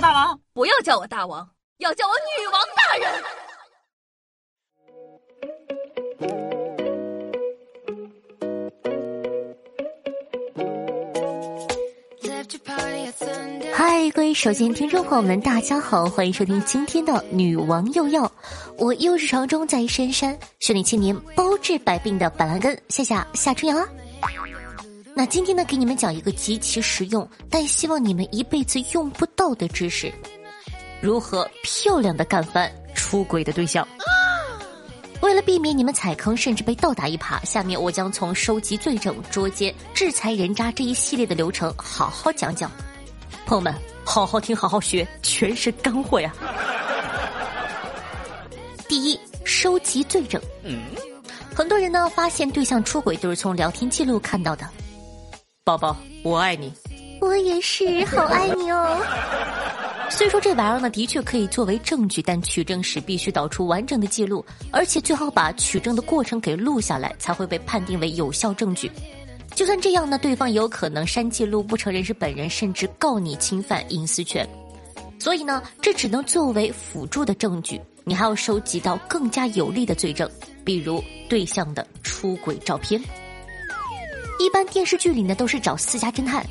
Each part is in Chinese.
大王，不要叫我大王，要叫我女王大人。嗨，各位手机听众朋友们，大家好，欢迎收听今天的女王又要，我又是床中在深山修炼千年包治百病的板蓝根，谢谢夏春阳啊。那今天呢，给你们讲一个极其实用，但希望你们一辈子用不到的知识：如何漂亮的干翻出轨的对象。为了避免你们踩坑，甚至被倒打一耙，下面我将从收集罪证、捉奸、制裁人渣这一系列的流程好好讲讲。朋友们，好好听，好好学，全是干货呀！第一，收集罪证。嗯，很多人呢发现对象出轨都是从聊天记录看到的。宝宝，我爱你，我也是，好爱你哦。虽说这玩意儿呢，的确可以作为证据，但取证时必须导出完整的记录，而且最好把取证的过程给录下来，才会被判定为有效证据。就算这样呢，对方也有可能删记录，不承认是本人，甚至告你侵犯隐私权。所以呢，这只能作为辅助的证据，你还要收集到更加有力的罪证，比如对象的出轨照片。一般电视剧里呢，都是找私家侦探。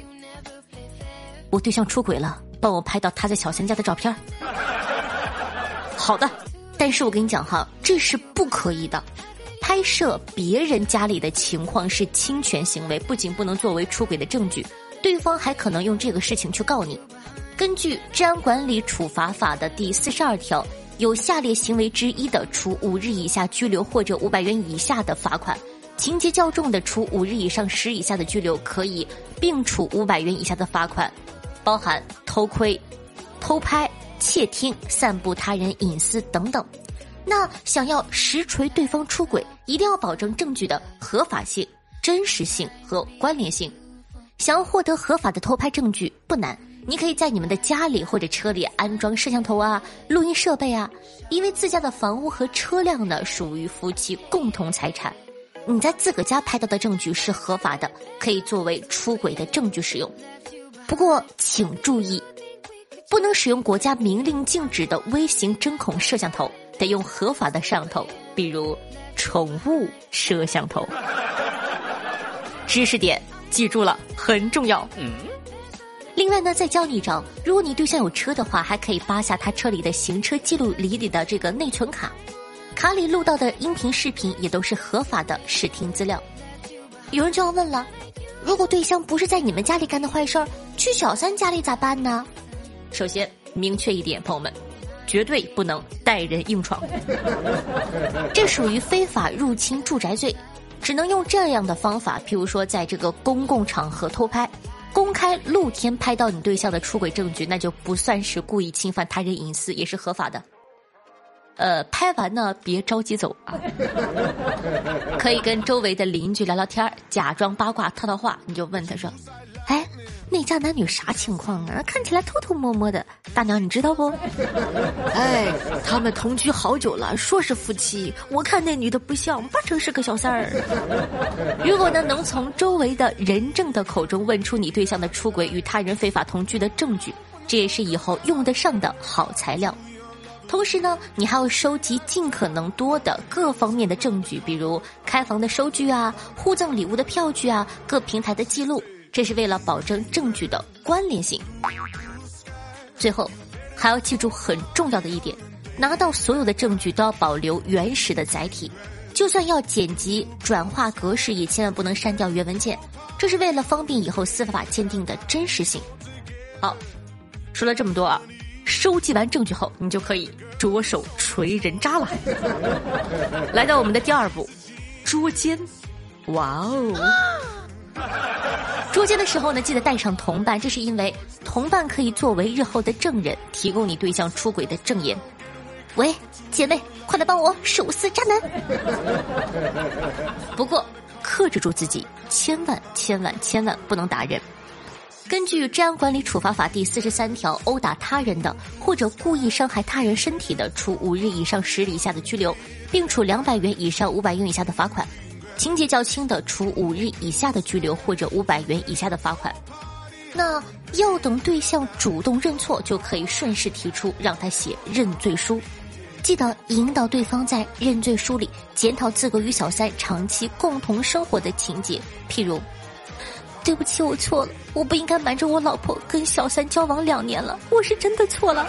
我对象出轨了，帮我拍到他在小三家的照片。好的，但是我跟你讲哈，这是不可以的。拍摄别人家里的情况是侵权行为，不仅不能作为出轨的证据，对方还可能用这个事情去告你。根据《治安管理处罚法》的第四十二条，有下列行为之一的，处五日以下拘留或者五百元以下的罚款。情节较重的，处五日以上十以下的拘留，可以并处五百元以下的罚款，包含偷窥、偷拍、窃听、散布他人隐私等等。那想要实锤对方出轨，一定要保证证据的合法性、真实性和关联性。想要获得合法的偷拍证据不难，你可以在你们的家里或者车里安装摄像头啊、录音设备啊，因为自家的房屋和车辆呢属于夫妻共同财产。你在自个家拍到的证据是合法的，可以作为出轨的证据使用。不过请注意，不能使用国家明令禁止的微型针孔摄像头，得用合法的摄像头，比如宠物摄像头。知识点记住了，很重要。嗯。另外呢，再教你一招：如果你对象有车的话，还可以扒下他车里的行车记录仪里的这个内存卡。卡里录到的音频、视频也都是合法的视听资料。有人就要问了：如果对象不是在你们家里干的坏事儿，去小三家里咋办呢？首先明确一点，朋友们，绝对不能带人硬闯，这属于非法入侵住宅罪，只能用这样的方法，譬如说在这个公共场合偷拍，公开露天拍到你对象的出轨证据，那就不算是故意侵犯他人隐私，也是合法的。呃，拍完呢，别着急走啊，可以跟周围的邻居聊聊天假装八卦套套话。你就问他说：“哎，那家男女啥情况啊？看起来偷偷摸摸的，大娘你知道不？” 哎，他们同居好久了，说是夫妻，我看那女的不像，八成是个小三儿。如果呢，能从周围的人证的口中问出你对象的出轨与他人非法同居的证据，这也是以后用得上的好材料。同时呢，你还要收集尽可能多的各方面的证据，比如开房的收据啊、互赠礼物的票据啊、各平台的记录，这是为了保证证据的关联性。最后，还要记住很重要的一点：拿到所有的证据都要保留原始的载体，就算要剪辑、转化格式，也千万不能删掉原文件，这是为了方便以后司法鉴定的真实性。好，说了这么多啊。收集完证据后，你就可以着手锤人渣了。来到我们的第二步，捉奸。哇哦！捉奸的时候呢，记得带上同伴，这是因为同伴可以作为日后的证人，提供你对象出轨的证言。喂，姐妹，快来帮我手撕渣男！不过克制住自己，千万千万千万不能打人。根据《治安管理处罚法》第四十三条，殴打他人的或者故意伤害他人身体的，处五日以上十日以下的拘留，并处两百元以上五百元以下的罚款；情节较轻的，处五日以下的拘留或者五百元以下的罚款。那要等对象主动认错，就可以顺势提出让他写认罪书。记得引导对方在认罪书里检讨自个与小三长期共同生活的情节，譬如：“对不起，我错了，我不应该瞒着我老婆跟小三交往两年了，我是真的错了。”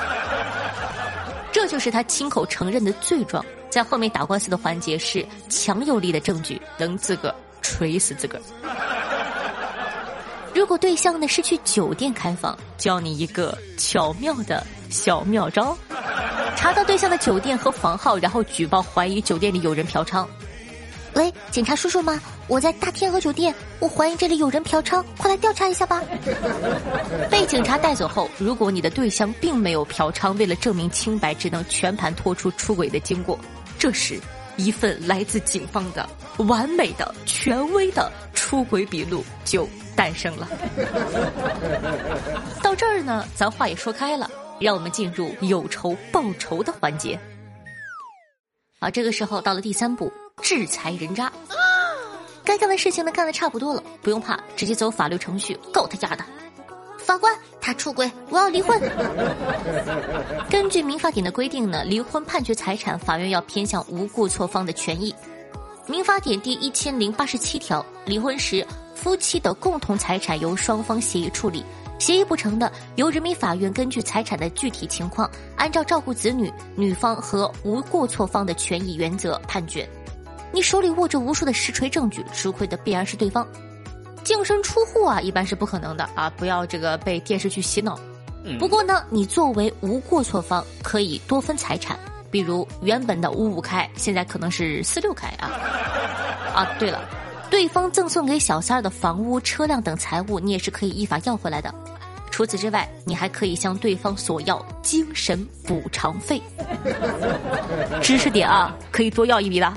这就是他亲口承认的罪状。在后面打官司的环节是强有力的证据，能自个儿锤死自个儿。如果对象呢是去酒店开房，教你一个巧妙的小妙招。查到对象的酒店和房号，然后举报怀疑酒店里有人嫖娼。喂，警察叔叔吗？我在大天鹅酒店，我怀疑这里有人嫖娼，快来调查一下吧。被警察带走后，如果你的对象并没有嫖娼，为了证明清白，只能全盘托出出轨的经过。这时，一份来自警方的 完美的、权威的出轨笔录就 诞生了。到这儿呢，咱话也说开了。让我们进入有仇报仇的环节。啊，这个时候到了第三步，制裁人渣。该干的事情呢干的差不多了，不用怕，直接走法律程序告他丫的。法官，他出轨，我要离婚。根据民法典的规定呢，离婚判决财产，法院要偏向无过错方的权益。民法典第一千零八十七条，离婚时夫妻的共同财产由双方协议处理。协议不成的，由人民法院根据财产的具体情况，按照照顾子女、女方和无过错方的权益原则判决。你手里握着无数的实锤证据，吃亏的必然是对方。净身出户啊，一般是不可能的啊！不要这个被电视剧洗脑。不过呢，你作为无过错方，可以多分财产，比如原本的五五开，现在可能是四六开啊。啊，对了。对方赠送给小三儿的房屋、车辆等财物，你也是可以依法要回来的。除此之外，你还可以向对方索要精神补偿费。知识点啊，可以多要一笔的。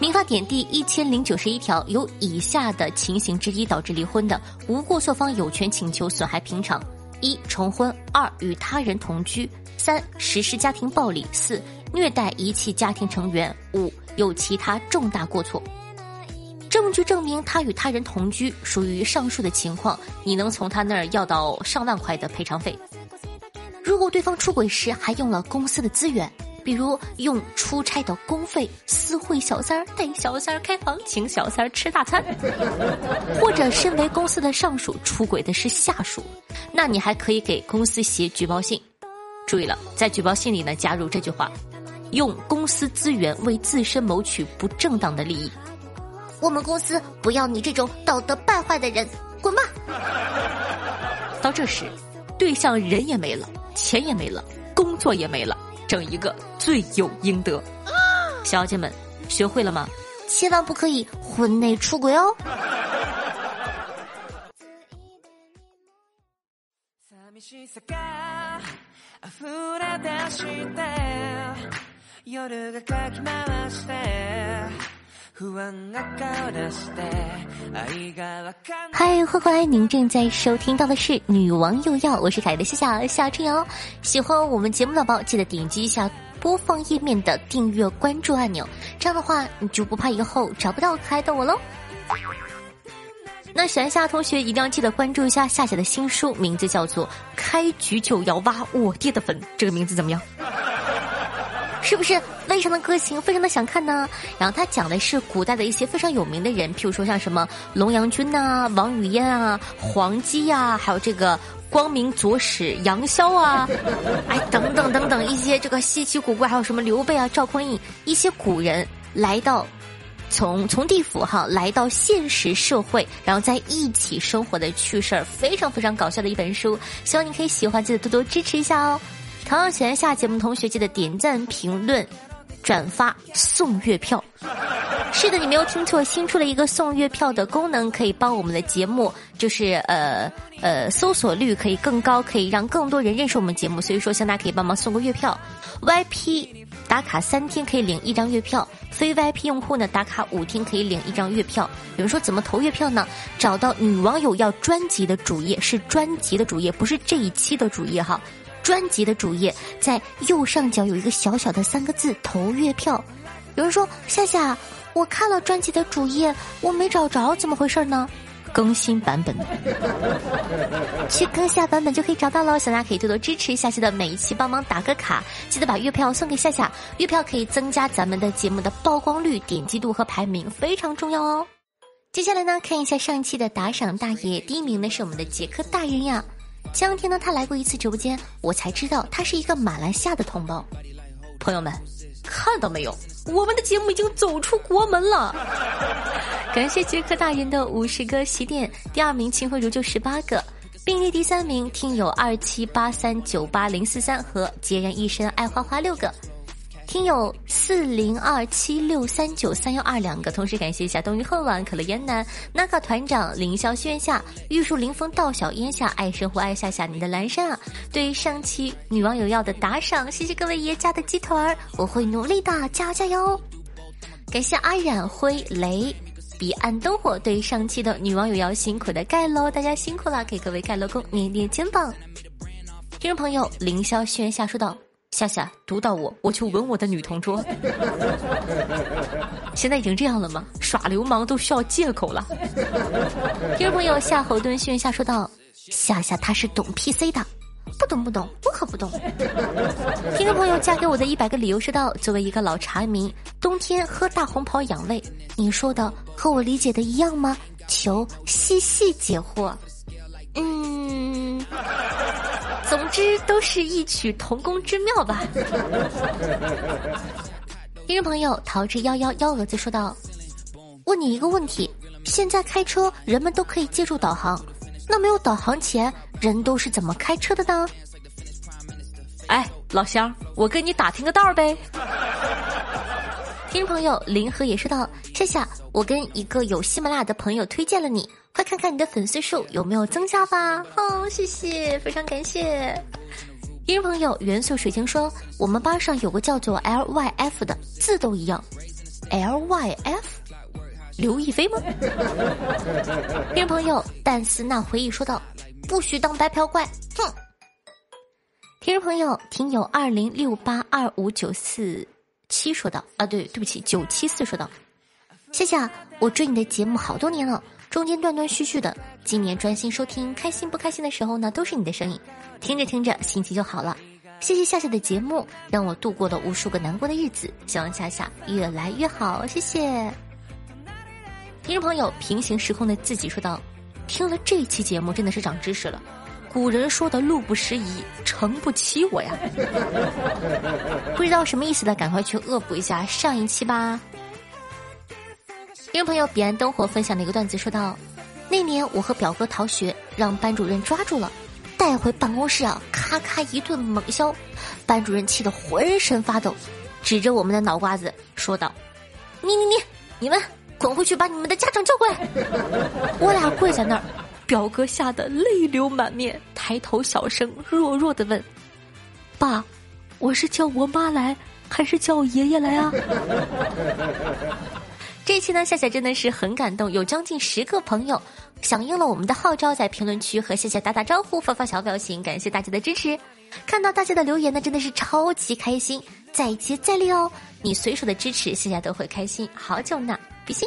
民法典第一千零九十一条，有以下的情形之一导致离婚的，无过错方有权请求损害赔偿：一、重婚；二、与他人同居；三、实施家庭暴力；四、虐待遗弃家庭成员；五。有其他重大过错，证据证明他与他人同居，属于上述的情况，你能从他那儿要到上万块的赔偿费。如果对方出轨时还用了公司的资源，比如用出差的公费私会小三儿、带小三儿开房、请小三儿吃大餐，或者身为公司的上属出轨的是下属，那你还可以给公司写举报信。注意了，在举报信里呢加入这句话。用公司资源为自身谋取不正当的利益，我们公司不要你这种道德败坏的人，滚吧！到这时，对象人也没了，钱也没了，工作也没了，整一个罪有应得。小姐们，学会了吗？千万不可以婚内出轨哦！嗨，欢迎来！您正在收听到的是《女王又要》，我是凯的夏夏夏春瑶。喜欢我们节目的宝，记得点击一下播放页面的订阅关注按钮，这样的话你就不怕以后找不到可爱的我喽。那喜欢夏同学一定要记得关注一下夏夏的新书，名字叫做《开局就要挖我爹的坟》，这个名字怎么样？是不是非常的个性，非常的想看呢？然后他讲的是古代的一些非常有名的人，譬如说像什么龙阳君呐、王语嫣啊、黄姬呀，还有这个光明左使杨逍啊，哎，这个稀奇古怪，还有什么刘备啊、赵匡胤一些古人来到从从地府哈来到现实社会，然后在一起生活的趣事儿，非常非常搞笑的一本书，希望你可以喜欢，记得多多支持一下哦。同样喜欢下节目同学记得点赞、评论、转发、送月票。是的，你没有听错，新出了一个送月票的功能，可以帮我们的节目，就是呃呃搜索率可以更高，可以让更多人认识我们节目。所以说，向大家可以帮忙送个月票。VIP 打卡三天可以领一张月票，非 VIP 用户呢打卡五天可以领一张月票。有人说怎么投月票呢？找到女网友要专辑的主页，是专辑的主页，不是这一期的主页哈。专辑的主页在右上角有一个小小的三个字“投月票”。有人说：“夏夏，我看了专辑的主页，我没找着，怎么回事呢？”更新版本，去更下版本就可以找到喽。大家可以多多支持夏夏的每一期，帮忙打个卡，记得把月票送给夏夏。月票可以增加咱们的节目的曝光率、点击度和排名，非常重要哦。接下来呢，看一下上一期的打赏大爷，第一名呢是我们的杰克大人呀。前两天呢，他来过一次直播间，我才知道他是一个马来西亚的同胞。朋友们，看到没有？我们的节目已经走出国门了。感谢杰克大人的五十个喜点，第二名秦慧茹就十八个，并列第三名听友二七八三九八零四三和孑然一身爱花花六个。听友四零二七六三九三幺二两个，同时感谢一下冬雨恨晚、可乐烟南、那卡团长、凌霄轩下、玉树临风、道小烟下、爱生活爱夏夏、你的蓝山啊！对于上期女网友要的打赏，谢谢各位爷家的鸡腿儿，我会努力的，加油加油！感谢阿染灰雷彼岸灯火对上期的女网友要辛苦的盖楼，大家辛苦了，给各位盖楼工捏捏肩膀。听众朋友凌霄轩下说道。夏夏读到我，我就吻我的女同桌。现在已经这样了吗？耍流氓都需要借口了。听众朋友夏侯惇轩下说道：“夏夏他是懂 PC 的，不懂不懂，我可不懂。”听众朋友嫁给我的一百个理由说道：“作为一个老茶迷，冬天喝大红袍养胃，你说的和我理解的一样吗？求细细解惑。”嗯。总之都是异曲同工之妙吧。听众朋友桃之夭夭幺蛾子说道：“问你一个问题，现在开车人们都可以借助导航，那没有导航前人都是怎么开车的呢？”哎，老乡，我跟你打听个道儿呗。听众朋友林和也说道：“夏夏，我跟一个有喜马拉雅的朋友推荐了你。”快看看你的粉丝数有没有增加吧！哦，谢谢，非常感谢。听众朋友元素水晶说，我们班上有个叫做 L Y F 的，字都一样。L Y F，刘亦菲吗？听众朋友但思那回忆说道，不许当白嫖怪，哼。听众朋友听友二零六八二五九四七说道，啊，对，对不起，九七四说道，谢谢，我追你的节目好多年了。中间断断续续的，今年专心收听，开心不开心的时候呢，都是你的声音，听着听着心情就好了。谢谢夏夏的节目，让我度过了无数个难过的日子，希望夏夏越来越好。谢谢。听众朋友，平行时空的自己说道：“听了这期节目，真的是长知识了。古人说的路不拾遗，诚不欺我呀。不知道什么意思的，赶快去恶补一下上一期吧。”听众朋友彼岸灯火分享的一个段子说道：“那年我和表哥逃学，让班主任抓住了，带回办公室啊，咔咔一顿猛削，班主任气得浑身发抖，指着我们的脑瓜子说道：‘你你你，你们滚回去把你们的家长叫过来！’ 我俩跪在那儿，表哥吓得泪流满面，抬头小声弱弱的问：‘爸，我是叫我妈来，还是叫我爷爷来啊？’” 这一期呢，夏夏真的是很感动，有将近十个朋友响应了我们的号召，在评论区和夏夏打打招呼，发发小表情，感谢大家的支持。看到大家的留言呢，真的是超级开心，再接再厉哦！你随手的支持，夏夏都会开心好久呢，比心。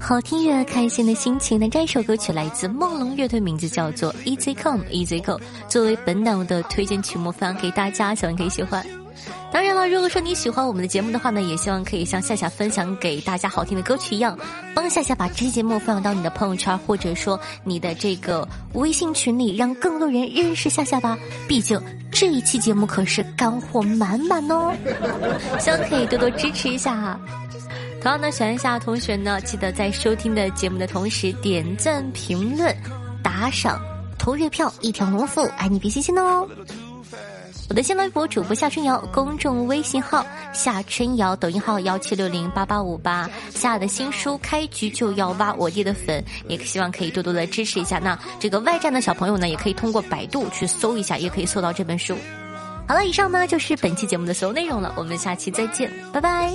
好听又，开心的心情。那这首歌曲来自梦龙乐队，名字叫做《Easy Come Easy Go》，作为本档的推荐曲目分享给大家，希望可以喜欢。当然了，如果说你喜欢我们的节目的话呢，也希望可以像夏夏分享给大家好听的歌曲一样，帮夏夏把这期节目分享到你的朋友圈，或者说你的这个微信群里，让更多人认识夏夏吧。毕竟这一期节目可是干货满满哦，希望可以多多支持一下哈。同样呢，喜欢夏同学呢，记得在收听的节目的同时点赞、评论、打赏、投月票，一条龙服务，爱你比心心哦。我的新浪微博主播夏春瑶，公众微信号夏春瑶，抖音号幺七六零八八五八。夏的新书开局就要挖我爹的粉，也希望可以多多的支持一下。那这个外站的小朋友呢，也可以通过百度去搜一下，也可以搜到这本书。好了，以上呢就是本期节目的所有内容了，我们下期再见，拜拜。